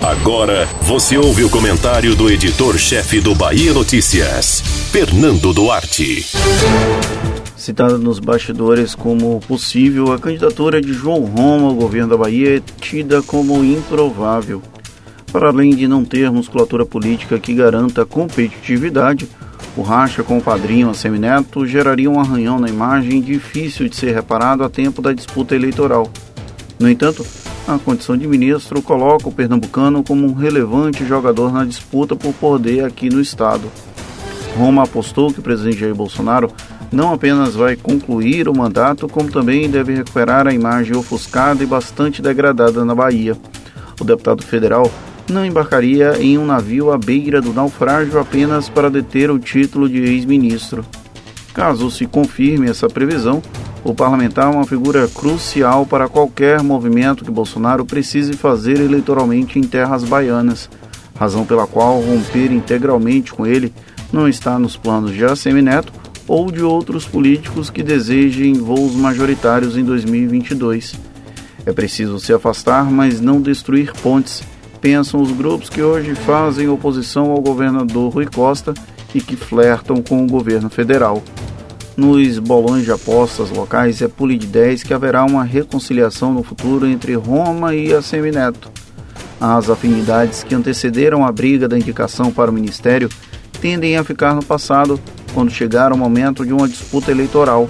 Agora você ouve o comentário do editor-chefe do Bahia Notícias, Fernando Duarte. Citada nos bastidores como possível, a candidatura de João Roma ao governo da Bahia é tida como improvável. Para além de não ter musculatura política que garanta competitividade, o racha com o padrinho Assemineto geraria um arranhão na imagem difícil de ser reparado a tempo da disputa eleitoral. No entanto, a condição de ministro coloca o pernambucano como um relevante jogador na disputa por poder aqui no estado. Roma apostou que o presidente Jair Bolsonaro não apenas vai concluir o mandato, como também deve recuperar a imagem ofuscada e bastante degradada na Bahia. O deputado federal não embarcaria em um navio à beira do naufrágio apenas para deter o título de ex-ministro. Caso se confirme essa previsão, o parlamentar é uma figura crucial para qualquer movimento que Bolsonaro precise fazer eleitoralmente em terras baianas, razão pela qual romper integralmente com ele não está nos planos de Assemineto ou de outros políticos que desejem voos majoritários em 2022. É preciso se afastar, mas não destruir pontes pensam os grupos que hoje fazem oposição ao governador Rui Costa e que flertam com o governo federal. Nos bolões de apostas locais é pule de 10 que haverá uma reconciliação no futuro entre Roma e a Semineto. As afinidades que antecederam a briga da indicação para o ministério tendem a ficar no passado quando chegar o momento de uma disputa eleitoral.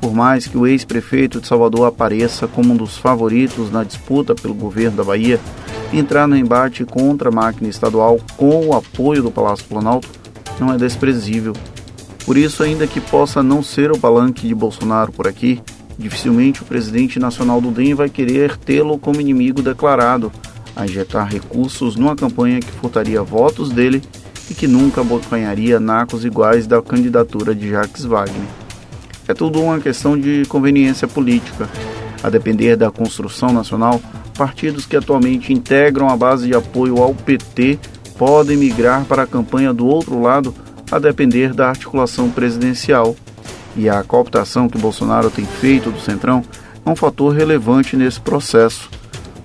Por mais que o ex-prefeito de Salvador apareça como um dos favoritos na disputa pelo governo da Bahia, entrar no embate contra a máquina estadual com o apoio do Palácio Planalto não é desprezível. Por isso, ainda que possa não ser o palanque de Bolsonaro por aqui, dificilmente o presidente nacional do DEM vai querer tê-lo como inimigo declarado, a injetar recursos numa campanha que furtaria votos dele e que nunca abocanharia nacos iguais da candidatura de Jacques Wagner. É tudo uma questão de conveniência política. A depender da construção nacional, partidos que atualmente integram a base de apoio ao PT podem migrar para a campanha do outro lado a depender da articulação presidencial. E a cooptação que Bolsonaro tem feito do Centrão é um fator relevante nesse processo.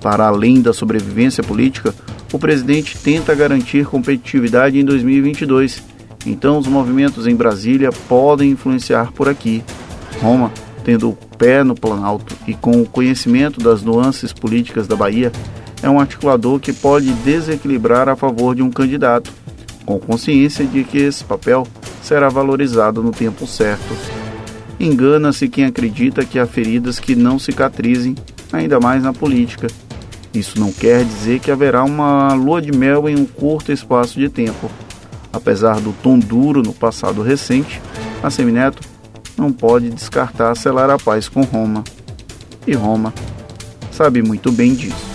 Para além da sobrevivência política, o presidente tenta garantir competitividade em 2022. Então, os movimentos em Brasília podem influenciar por aqui. Roma tendo o pé no Planalto e com o conhecimento das nuances políticas da Bahia, é um articulador que pode desequilibrar a favor de um candidato, com consciência de que esse papel será valorizado no tempo certo. Engana-se quem acredita que há feridas que não cicatrizem, ainda mais na política. Isso não quer dizer que haverá uma lua de mel em um curto espaço de tempo. Apesar do tom duro no passado recente, a Semineto não pode descartar selar a paz com Roma. E Roma sabe muito bem disso.